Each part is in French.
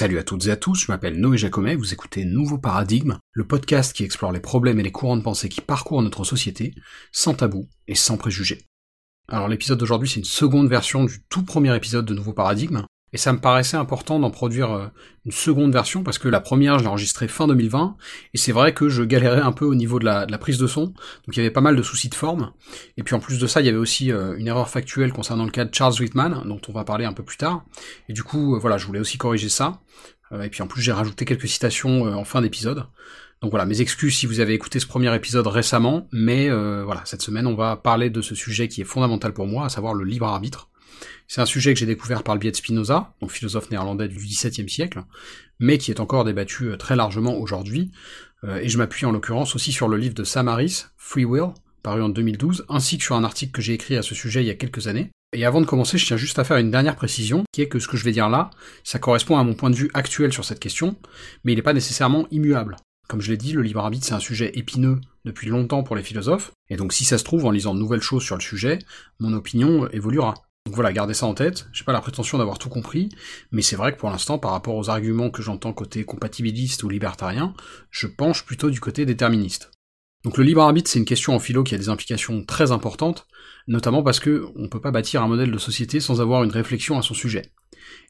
Salut à toutes et à tous, je m'appelle Noé Jacomet, vous écoutez Nouveau Paradigme, le podcast qui explore les problèmes et les courants de pensée qui parcourent notre société, sans tabou et sans préjugés. Alors l'épisode d'aujourd'hui c'est une seconde version du tout premier épisode de Nouveau Paradigme, et ça me paraissait important d'en produire euh, une seconde version parce que la première je l'ai enregistrée fin 2020 et c'est vrai que je galérais un peu au niveau de la, prise de son, donc il y avait pas mal de soucis de forme. Et puis en plus de ça, il y avait aussi euh, une erreur factuelle concernant le cas de Charles Whitman, dont on va parler un peu plus tard. Et du coup, euh, voilà, je voulais aussi corriger ça. et puis en plus j'ai rajouté quelques citations en fin d'épisode. Donc voilà, mes excuses si vous avez écouté ce premier épisode récemment, mais voilà, cette semaine on va parler de ce sujet qui est fondamental pour moi, à savoir le libre arbitre. C'est un sujet que j'ai découvert par le biais de Spinoza, donc philosophe néerlandais du XVIIe siècle, mais qui est encore débattu euh, très largement aujourd'hui, euh, et je m'appuie en l'occurrence aussi sur le livre de Samaris, Free Will, paru en 2012, ainsi que sur un article que j'ai écrit à ce sujet il y a quelques années. Et avant de commencer, je tiens juste à faire une dernière précision, qui est que ce que je vais dire là, ça correspond à mon point de vue actuel sur cette question, mais il n'est pas nécessairement immuable. Comme je l'ai dit, le libre arbitre c'est un sujet épineux depuis longtemps pour les philosophes, et donc si ça se trouve, en lisant de nouvelles choses sur le sujet, mon opinion évoluera. Donc voilà, gardez ça en tête. J'ai pas la prétention d'avoir tout compris, mais c'est vrai que pour l'instant, par rapport aux arguments que j'entends côté compatibiliste ou libertarien, je penche plutôt du côté déterministe. Donc le libre arbitre, c'est une question en philo qui a des implications très importantes, notamment parce que on peut pas bâtir un modèle de société sans avoir une réflexion à son sujet.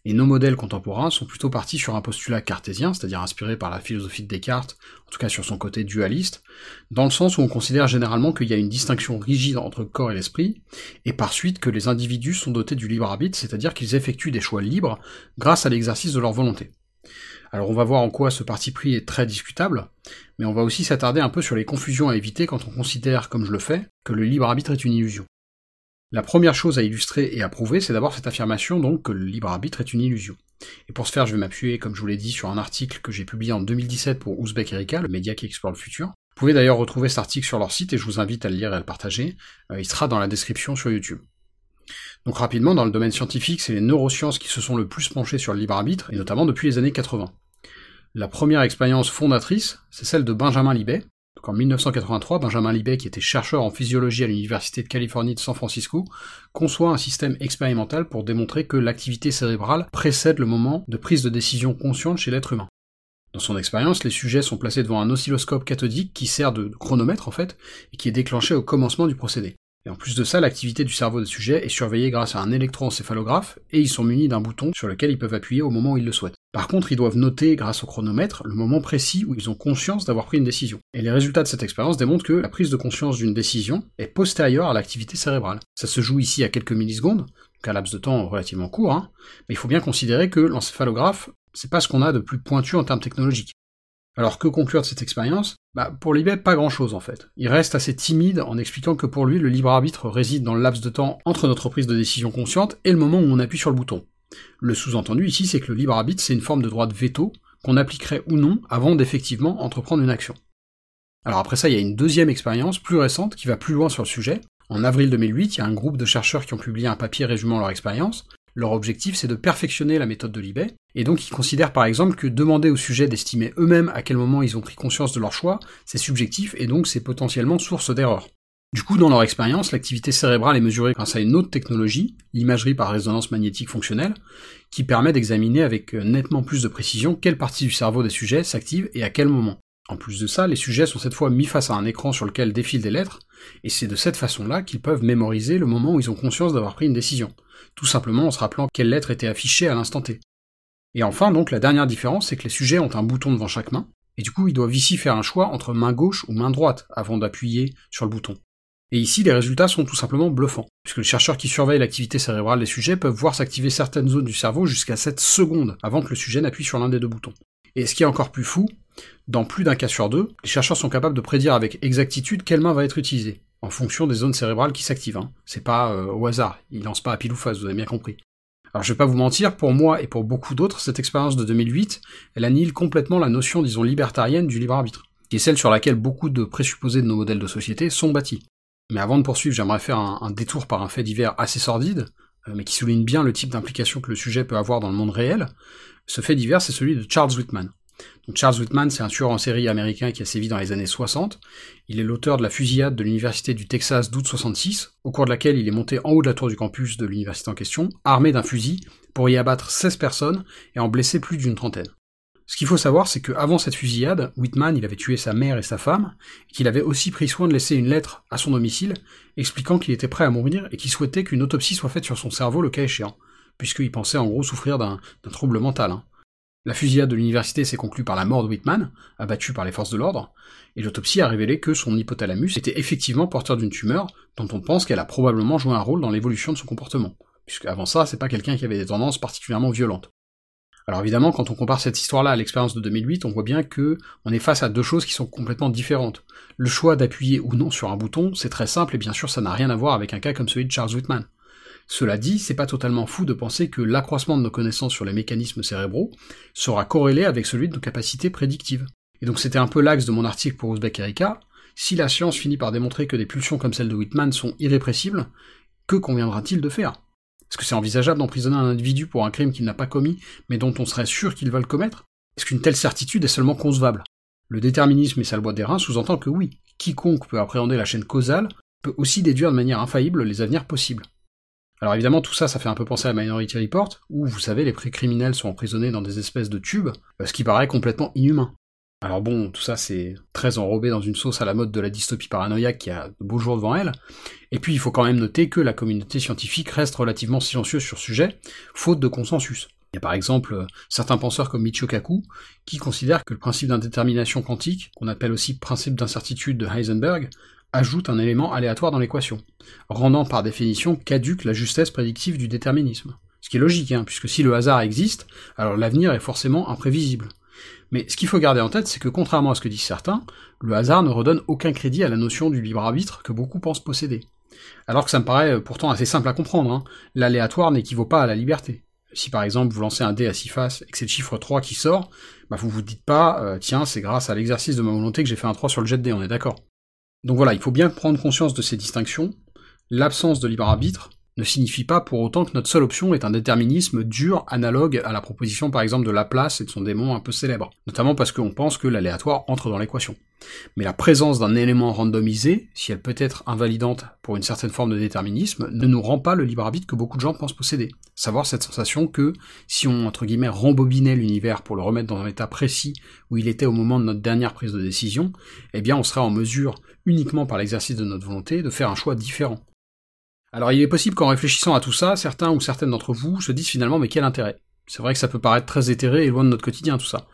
Et nos modèles contemporains sont plutôt partis sur un postulat cartésien, c'est-à-dire inspiré par la philosophie de Descartes, en tout cas sur son côté dualiste, dans le sens où on considère généralement qu'il y a une distinction rigide entre corps et l'esprit, et par suite que les individus sont dotés du libre arbitre, c'est-à-dire qu'ils effectuent des choix libres grâce à l'exercice de leur volonté. Alors on va voir en quoi ce parti pris est très discutable, mais on va aussi s'attarder un peu sur les confusions à éviter quand on considère, comme je le fais, que le libre arbitre est une illusion. La première chose à illustrer et à prouver, c'est d'abord cette affirmation donc que le libre arbitre est une illusion. Et pour ce faire, je vais m'appuyer, comme je vous l'ai dit, sur un article que j'ai publié en 2017 pour Ouzbek Erika, le média qui explore le futur. Vous pouvez d'ailleurs retrouver cet article sur leur site et je vous invite à le lire et à le partager. Euh, il sera dans la description sur YouTube. Donc rapidement, dans le domaine scientifique, c'est les neurosciences qui se sont le plus penchées sur le libre arbitre, et notamment depuis les années 80. La première expérience fondatrice, c'est celle de Benjamin Libet, en 1983, Benjamin Libet, qui était chercheur en physiologie à l'Université de Californie de San Francisco, conçoit un système expérimental pour démontrer que l'activité cérébrale précède le moment de prise de décision consciente chez l'être humain. Dans son expérience, les sujets sont placés devant un oscilloscope cathodique qui sert de chronomètre en fait, et qui est déclenché au commencement du procédé. Et en plus de ça, l'activité du cerveau des sujets est surveillée grâce à un électroencéphalographe, et ils sont munis d'un bouton sur lequel ils peuvent appuyer au moment où ils le souhaitent. Par contre, ils doivent noter, grâce au chronomètre, le moment précis où ils ont conscience d'avoir pris une décision. Et les résultats de cette expérience démontrent que la prise de conscience d'une décision est postérieure à l'activité cérébrale. Ça se joue ici à quelques millisecondes, donc un laps de temps relativement court, hein, mais il faut bien considérer que l'encéphalographe, c'est pas ce qu'on a de plus pointu en termes technologiques. Alors que conclure de cette expérience? Bah, Pour Libet, pas grand-chose en fait. Il reste assez timide en expliquant que pour lui, le libre arbitre réside dans le laps de temps entre notre prise de décision consciente et le moment où on appuie sur le bouton. Le sous-entendu ici, c'est que le libre arbitre, c'est une forme de droit de veto qu'on appliquerait ou non avant d'effectivement entreprendre une action. Alors après ça, il y a une deuxième expérience plus récente qui va plus loin sur le sujet. En avril 2008, il y a un groupe de chercheurs qui ont publié un papier résumant leur expérience, leur objectif, c'est de perfectionner la méthode de Libet, et donc ils considèrent par exemple que demander aux sujets d'estimer eux-mêmes à quel moment ils ont pris conscience de leur choix, c'est subjectif et donc c'est potentiellement source d'erreur. Du coup, dans leur expérience, l'activité cérébrale est mesurée grâce à une autre technologie, l'imagerie par résonance magnétique fonctionnelle, qui permet d'examiner avec nettement plus de précision quelle partie du cerveau des sujets s'active et à quel moment. En plus de ça, les sujets sont cette fois mis face à un écran sur lequel défilent des lettres, et c'est de cette façon-là qu'ils peuvent mémoriser le moment où ils ont conscience d'avoir pris une décision tout simplement en se rappelant quelle lettre était affichée à l'instant T. Et enfin, donc, la dernière différence, c'est que les sujets ont un bouton devant chaque main, et du coup, ils doivent ici faire un choix entre main gauche ou main droite avant d'appuyer sur le bouton. Et ici, les résultats sont tout simplement bluffants, puisque les chercheurs qui surveillent l'activité cérébrale des sujets peuvent voir s'activer certaines zones du cerveau jusqu'à 7 secondes avant que le sujet n'appuie sur l'un des deux boutons. Et ce qui est encore plus fou, dans plus d'un cas sur deux, les chercheurs sont capables de prédire avec exactitude quelle main va être utilisée en fonction des zones cérébrales qui s'activent. Hein. C'est pas euh, au hasard, il lance pas à pile ou face, vous avez bien compris. Alors je vais pas vous mentir, pour moi et pour beaucoup d'autres, cette expérience de 2008, elle annihile complètement la notion, disons, libertarienne du libre arbitre, qui est celle sur laquelle beaucoup de présupposés de nos modèles de société sont bâtis. Mais avant de poursuivre, j'aimerais faire un, détour par un fait divers assez sordide, euh, mais qui souligne bien le type d'implication que le sujet peut avoir dans le monde réel. Ce fait divers, c'est celui de Charles Whitman. Charles Whitman, c'est un tueur en série américain qui a sévi dans les années 60. Il est l'auteur de la fusillade de l'université du Texas d'août 66, au cours de laquelle il est monté en haut de la tour du campus de l'université en question, armé d'un fusil, pour y abattre 16 personnes et en blesser plus d'une trentaine. Ce qu'il faut savoir, c'est qu'avant cette fusillade, Whitman, il avait tué sa mère et sa femme, qu'il avait aussi pris soin de laisser une lettre à son domicile, expliquant qu'il était prêt à mourir et qu'il souhaitait qu'une autopsie soit faite sur son cerveau le cas échéant, puisqu'il pensait en gros souffrir d'un trouble mental. Hein. La fusillade de l'université s'est conclue par la mort de Whitman, abattu par les forces de l'ordre, et l'autopsie a révélé que son hypothalamus était effectivement porteur d'une tumeur dont on pense qu'elle a probablement joué un rôle dans l'évolution de son comportement, puisque avant ça, c'est pas quelqu'un qui avait des tendances particulièrement violentes. Alors évidemment, quand on compare cette histoire-là à l'expérience de 2008, on voit bien que on est face à deux choses qui sont complètement différentes. Le choix d'appuyer ou non sur un bouton, c'est très simple et bien sûr ça n'a rien à voir avec un cas comme celui de Charles Whitman. Cela dit, c'est pas totalement fou de penser que l'accroissement de nos connaissances sur les mécanismes cérébraux sera corrélé avec celui de nos capacités prédictives. Et donc c'était un peu l'axe de mon article pour Uzbek Erika. Si la science finit par démontrer que des pulsions comme celle de Whitman sont irrépressibles, que conviendra-t-il de faire? Est-ce que c'est envisageable d'emprisonner un individu pour un crime qu'il n'a pas commis, mais dont on serait sûr qu'il va le commettre? Est-ce qu'une telle certitude est seulement concevable? Le déterminisme et sa loi des reins sous-entend que oui, quiconque peut appréhender la chaîne causale peut aussi déduire de manière infaillible les avenirs possibles. Alors évidemment, tout ça, ça fait un peu penser à Minority Report, où, vous savez, les pré-criminels sont emprisonnés dans des espèces de tubes, euh, ce qui paraît complètement inhumain. Alors bon, tout ça c'est très enrobé dans une sauce à la mode de la dystopie paranoïaque qui a de beaux jours devant elle, et puis il faut quand même noter que la communauté scientifique reste relativement silencieuse sur ce sujet, faute de consensus. Il y a par exemple euh, certains penseurs comme Michio Kaku qui considèrent que le principe d'indétermination quantique, qu'on appelle aussi principe d'incertitude de Heisenberg, ajoute un élément aléatoire dans l'équation, rendant par définition caduque la justesse prédictive du déterminisme. Ce qui est logique, hein, puisque si le hasard existe, alors l'avenir est forcément imprévisible. Mais ce qu'il faut garder en tête, c'est que contrairement à ce que disent certains, le hasard ne redonne aucun crédit à la notion du libre arbitre que beaucoup pensent posséder. Alors que ça me paraît euh, pourtant assez simple à comprendre, hein. l'aléatoire n'équivaut pas à la liberté. Si par exemple vous lancez un dé à six faces et que c'est le chiffre 3 qui sort, bah vous vous dites pas, euh, tiens, c'est grâce à l'exercice de ma volonté que j'ai fait un 3 sur le jet de dé, on est d'accord. Donc voilà, il faut bien prendre conscience de ces distinctions. L'absence de libre arbitre ne signifie pas pour autant que notre seule option est un déterminisme dur analogue à la proposition par exemple de Laplace et de son démon un peu célèbre, notamment parce qu'on pense que l'aléatoire entre dans l'équation. Mais la présence d'un élément randomisé, si elle peut être invalidante pour une certaine forme de déterminisme, ne nous rend pas le libre arbitre que beaucoup de gens pensent posséder. Savoir cette sensation que, si on, entre guillemets, rembobinait l'univers pour le remettre dans un état précis où il était au moment de notre dernière prise de décision, eh bien on serait en mesure, uniquement par l'exercice de notre volonté, de faire un choix différent. Alors il est possible qu'en réfléchissant à tout ça, certains ou certaines d'entre vous se disent finalement mais quel intérêt? C'est vrai que ça peut paraître très éthéré et loin de notre quotidien tout ça.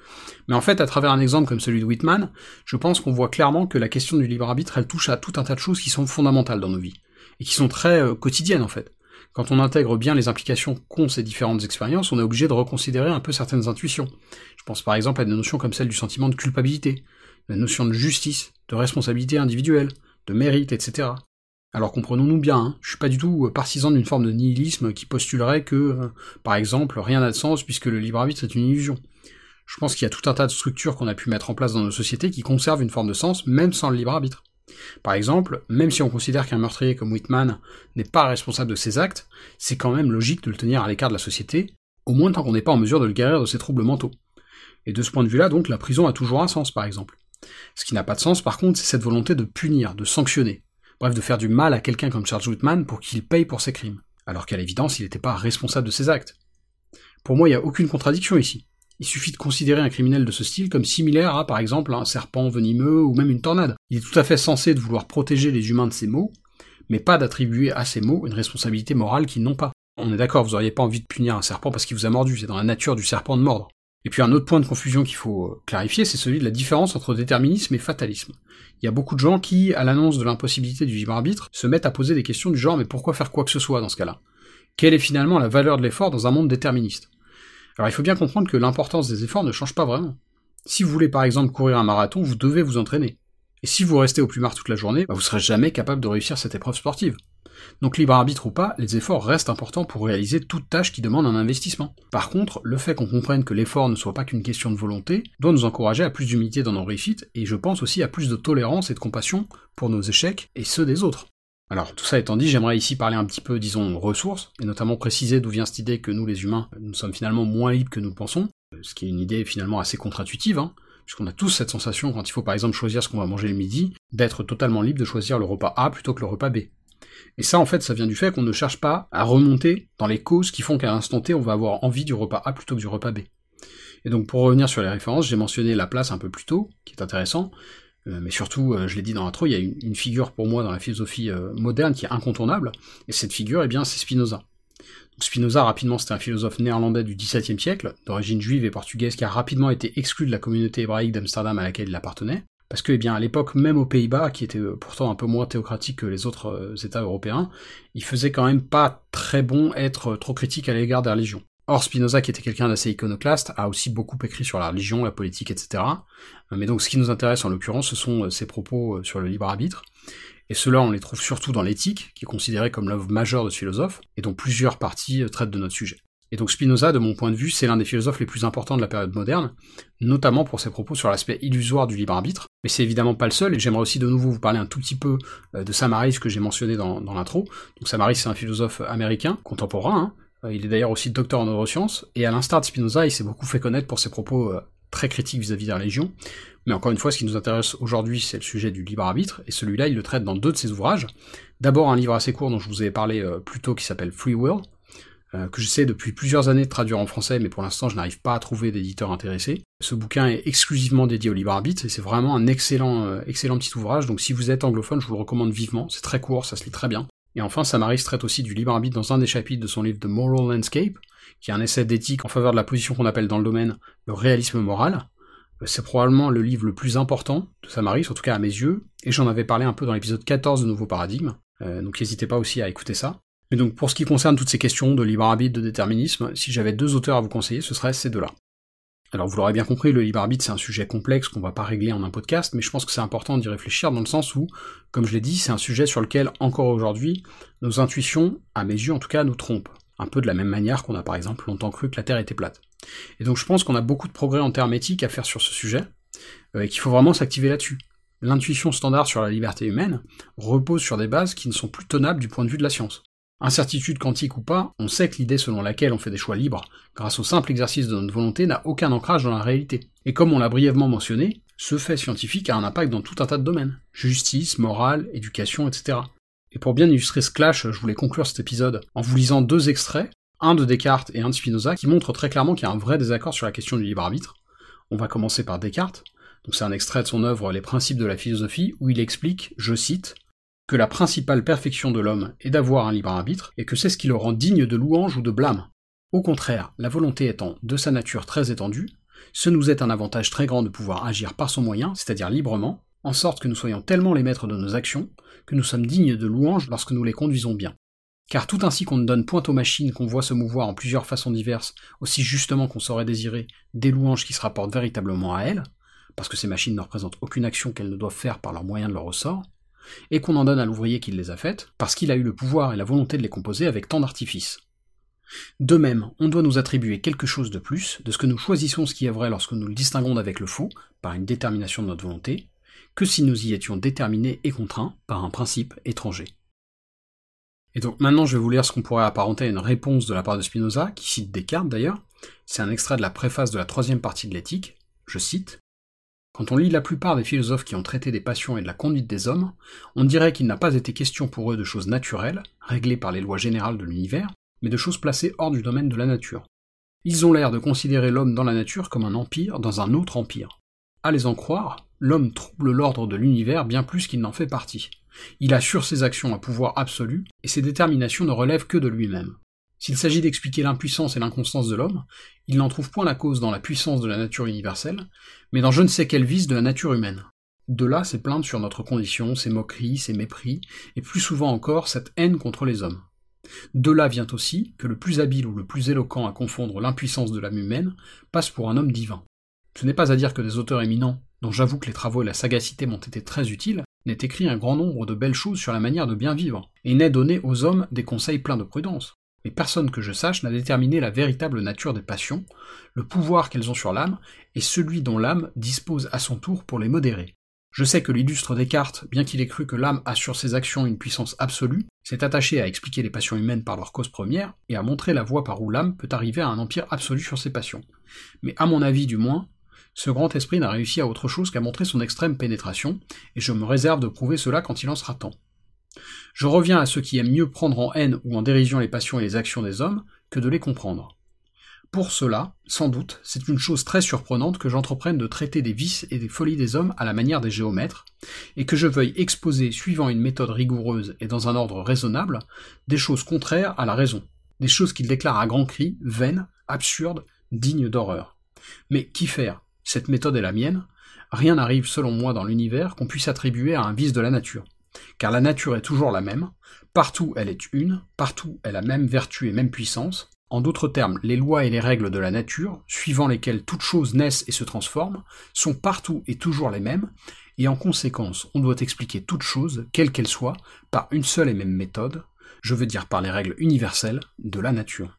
Mais en fait, à travers un exemple comme celui de Whitman, je pense qu'on voit clairement que la question du libre arbitre, elle touche à tout un tas de choses qui sont fondamentales dans nos vies, et qui sont très euh, quotidiennes en fait. Quand on intègre bien les implications qu'ont ces différentes expériences, on est obligé de reconsidérer un peu certaines intuitions. Je pense par exemple à des notions comme celle du sentiment de culpabilité, la notion de justice, de responsabilité individuelle, de mérite, etc. Alors comprenons-nous bien, hein, je suis pas du tout euh, partisan d'une forme de nihilisme qui postulerait que, euh, par exemple, rien n'a de sens puisque le libre arbitre est une illusion. Je pense qu'il y a tout un tas de structures qu'on a pu mettre en place dans nos sociétés qui conservent une forme de sens même sans le libre arbitre. Par exemple, même si on considère qu'un meurtrier comme Whitman n'est pas responsable de ses actes, c'est quand même logique de le tenir à l'écart de la société, au moins tant qu'on n'est pas en mesure de le guérir de ses troubles mentaux. Et de ce point de vue-là, donc, la prison a toujours un sens, par exemple. Ce qui n'a pas de sens, par contre, c'est cette volonté de punir, de sanctionner bref de faire du mal à quelqu'un comme Charles Whitman pour qu'il paye pour ses crimes, alors qu'à l'évidence il n'était pas responsable de ses actes. Pour moi, il n'y a aucune contradiction ici. Il suffit de considérer un criminel de ce style comme similaire à, par exemple, un serpent venimeux ou même une tornade. Il est tout à fait censé de vouloir protéger les humains de ces maux, mais pas d'attribuer à ces maux une responsabilité morale qu'ils n'ont pas. On est d'accord, vous n'auriez pas envie de punir un serpent parce qu'il vous a mordu, c'est dans la nature du serpent de mordre. Et puis un autre point de confusion qu'il faut euh, clarifier, c'est celui de la différence entre déterminisme et fatalisme. Il y a beaucoup de gens qui, à l'annonce de l'impossibilité du libre arbitre, se mettent à poser des questions du genre mais pourquoi faire quoi que ce soit dans ce cas-là? Quelle est finalement la valeur de l'effort dans un monde déterministe? Alors il faut bien comprendre que l'importance des efforts ne change pas vraiment. Si vous voulez par exemple courir un marathon, vous devez vous entraîner. Et si vous restez au plumard toute la journée, bah, vous serez jamais capable de réussir cette épreuve sportive. Donc libre arbitre ou pas, les efforts restent importants pour réaliser toute tâche qui demande un investissement. Par contre, le fait qu'on comprenne que l'effort ne soit pas qu'une question de volonté doit nous encourager à plus d'humilité dans nos réussites, et je pense aussi à plus de tolérance et de compassion pour nos échecs et ceux des autres. Alors, tout ça étant dit, j'aimerais ici parler un petit peu, disons, ressources, et notamment préciser d'où vient cette idée que nous, les humains, nous sommes finalement moins libres que nous pensons. ce qui est une idée finalement assez contre-intuitive, hein, puisqu'on a tous cette sensation, quand il faut par exemple choisir ce qu'on va manger le midi, d'être totalement libre de choisir le repas A plutôt que le repas B. Et ça, en fait, ça vient du fait qu'on ne cherche pas à remonter dans les causes qui font qu'à l'instant T, on va avoir envie du repas A plutôt que du repas B. Et donc, pour revenir sur les références, j'ai mentionné la place un peu plus tôt, qui est intéressant, euh, mais surtout, euh, je l'ai dit dans l'intro, il y a une, figure pour moi dans la philosophie euh, moderne qui est incontournable, et cette figure, eh bien, c'est Spinoza. Spinoza, rapidement, c'était un philosophe néerlandais du XVIIe siècle, d'origine juive et portugaise, qui a rapidement été exclu de la communauté hébraïque d'Amsterdam à laquelle il appartenait, parce que, eh bien, à l'époque, même aux Pays-Bas, qui étaient pourtant un peu moins théocratiques que les autres États européens, il faisait quand même pas très bon être trop critique à l'égard des religions. Or, Spinoza, qui était quelqu'un d'assez iconoclaste, a aussi beaucoup écrit sur la religion, la politique, etc. Mais donc, ce qui nous intéresse en l'occurrence, ce sont euh, ses propos euh, sur le libre arbitre. Et ceux-là, on les trouve surtout dans l'éthique, qui est considérée comme l'œuvre majeure de ce philosophe, et dont plusieurs parties euh, traitent de notre sujet. Et donc Spinoza, de mon point de vue, c'est l'un des philosophes les plus importants de la période moderne, notamment pour ses propos sur l'aspect illusoire du libre arbitre. Mais c'est évidemment pas le seul, et j'aimerais aussi de nouveau vous parler un tout petit peu de Samaris que j'ai mentionné dans, l'intro. Donc Samaris, c'est un philosophe américain, contemporain, hein, euh, il est d'ailleurs aussi docteur en neurosciences, et à l'instar de Spinoza, il s'est beaucoup fait connaître pour ses propos euh, très critiques vis-à-vis de la religion. Mais encore une fois, ce qui nous intéresse aujourd'hui, c'est le sujet du libre arbitre, et celui-là, il le traite dans deux de ses ouvrages. D'abord un livre assez court dont je vous avais parlé euh, plus tôt qui s'appelle Free Will, que j'essaie depuis plusieurs années de traduire en français, mais pour l'instant je n'arrive pas à trouver d'éditeur intéressé. Ce bouquin est exclusivement dédié au libre arbitre, et c'est vraiment un excellent, excellent petit ouvrage, donc si vous êtes anglophone, je vous le recommande vivement, c'est très court, ça se lit très bien. Et enfin, Samaris traite aussi du libre arbitre dans un des chapitres de son livre The Moral Landscape, qui est un essai d'éthique en faveur de la position qu'on appelle dans le domaine le réalisme moral. Euh, c'est probablement le livre le plus important de Samaris, en tout cas à mes yeux, et j'en avais parlé un peu dans l'épisode 14 de Nouveau Paradigme, euh, donc n'hésitez pas aussi à écouter ça. Mais donc pour ce qui concerne toutes ces questions de libre arbitre, de déterminisme, si j'avais deux auteurs à vous conseiller, ce seraient ces deux-là. Alors vous l'aurez bien compris, le libre arbitre c'est un sujet complexe qu'on va pas régler en un podcast, mais je pense que c'est important d'y réfléchir dans le sens où, comme je l'ai dit, c'est un sujet sur lequel encore aujourd'hui, nos intuitions, à mes yeux en tout cas, nous trompent. Un peu de la même manière qu'on a par exemple longtemps cru que la Terre était plate. Et donc je pense qu'on a beaucoup de progrès en termes éthiques à faire sur ce sujet, euh, et qu'il faut vraiment s'activer là-dessus. L'intuition standard sur la liberté humaine repose sur des bases qui ne sont plus tenables du point de vue de la science. Incertitude quantique ou pas, on sait que l'idée selon laquelle on fait des choix libres, grâce au simple exercice de notre volonté, n'a aucun ancrage dans la réalité. Et comme on l'a brièvement mentionné, ce fait scientifique a un impact dans tout un tas de domaines. Justice, morale, éducation, etc. Et pour bien illustrer ce clash, je voulais conclure cet épisode en vous lisant deux extraits, un de Descartes et un de Spinoza, qui montrent très clairement qu'il y a un vrai désaccord sur la question du libre arbitre. On va commencer par Descartes. Donc c'est un extrait de son œuvre Les principes de la philosophie, où il explique, je cite, que la principale perfection de l'homme est d'avoir un libre arbitre, et que c'est ce qui le rend digne de louange ou de blâme. Au contraire, la volonté étant de sa nature très étendue, ce nous est un avantage très grand de pouvoir agir par son moyen, c'est-à-dire librement, en sorte que nous soyons tellement les maîtres de nos actions, que nous sommes dignes de louange lorsque nous les conduisons bien. Car tout ainsi qu'on ne donne point aux machines qu'on voit se mouvoir en plusieurs façons diverses, aussi justement qu'on saurait désirer des louanges qui se rapportent véritablement à elles, parce que ces machines ne représentent aucune action qu'elles ne doivent faire par leurs moyens de leur ressort, et qu'on en donne à l'ouvrier qui les a faites, parce qu'il a eu le pouvoir et la volonté de les composer avec tant d'artifice. De même, on doit nous attribuer quelque chose de plus, de ce que nous choisissons ce qui est vrai lorsque nous le distinguons d'avec le faux, par une détermination de notre volonté, que si nous y étions déterminés et contraints par un principe étranger. Et donc maintenant je vais vous lire ce qu'on pourrait apparenter à une réponse de la part de Spinoza, qui cite Descartes d'ailleurs, c'est un extrait de la préface de la troisième partie de l'éthique, je cite quand on lit la plupart des philosophes qui ont traité des passions et de la conduite des hommes, on dirait qu'il n'a pas été question pour eux de choses naturelles, réglées par les lois générales de l'univers, mais de choses placées hors du domaine de la nature. Ils ont l'air de considérer l'homme dans la nature comme un empire dans un autre empire. À les en croire, l'homme trouble l'ordre de l'univers bien plus qu'il n'en fait partie. Il a sur ses actions un pouvoir absolu, et ses déterminations ne relèvent que de lui-même. S'il s'agit d'expliquer l'impuissance et l'inconstance de l'homme, il n'en trouve point la cause dans la puissance de la nature universelle, mais dans je ne sais quel vice de la nature humaine. De là ses plaintes sur notre condition, ses moqueries, ses mépris, et plus souvent encore cette haine contre les hommes. De là vient aussi que le plus habile ou le plus éloquent à confondre l'impuissance de l'âme humaine passe pour un homme divin. Ce n'est pas à dire que des auteurs éminents, dont j'avoue que les travaux et la sagacité m'ont été très utiles, n'aient écrit un grand nombre de belles choses sur la manière de bien vivre, et n'aient donné aux hommes des conseils pleins de prudence mais personne que je sache n'a déterminé la véritable nature des passions, le pouvoir qu'elles ont sur l'âme, et celui dont l'âme dispose à son tour pour les modérer. Je sais que l'illustre Descartes, bien qu'il ait cru que l'âme a sur ses actions une puissance absolue, s'est attaché à expliquer les passions humaines par leur cause première, et à montrer la voie par où l'âme peut arriver à un empire absolu sur ses passions. Mais à mon avis du moins, ce grand esprit n'a réussi à autre chose qu'à montrer son extrême pénétration, et je me réserve de prouver cela quand il en sera temps. Je reviens à ceux qui aiment mieux prendre en haine ou en dérision les passions et les actions des hommes que de les comprendre. Pour cela, sans doute, c'est une chose très surprenante que j'entreprenne de traiter des vices et des folies des hommes à la manière des géomètres, et que je veuille exposer, suivant une méthode rigoureuse et dans un ordre raisonnable, des choses contraires à la raison, des choses qu'ils déclarent à grands cris, vaines, absurdes, dignes d'horreur. Mais qu'y faire? Cette méthode est la mienne. Rien n'arrive, selon moi, dans l'univers qu'on puisse attribuer à un vice de la nature. Car la nature est toujours la même, partout elle est une, partout elle a même vertu et même puissance, en d'autres termes, les lois et les règles de la nature, suivant lesquelles toutes choses naissent et se transforment, sont partout et toujours les mêmes, et en conséquence, on doit expliquer toutes choses, quelles qu'elles soient, par une seule et même méthode, je veux dire par les règles universelles de la nature.